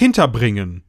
Hinterbringen.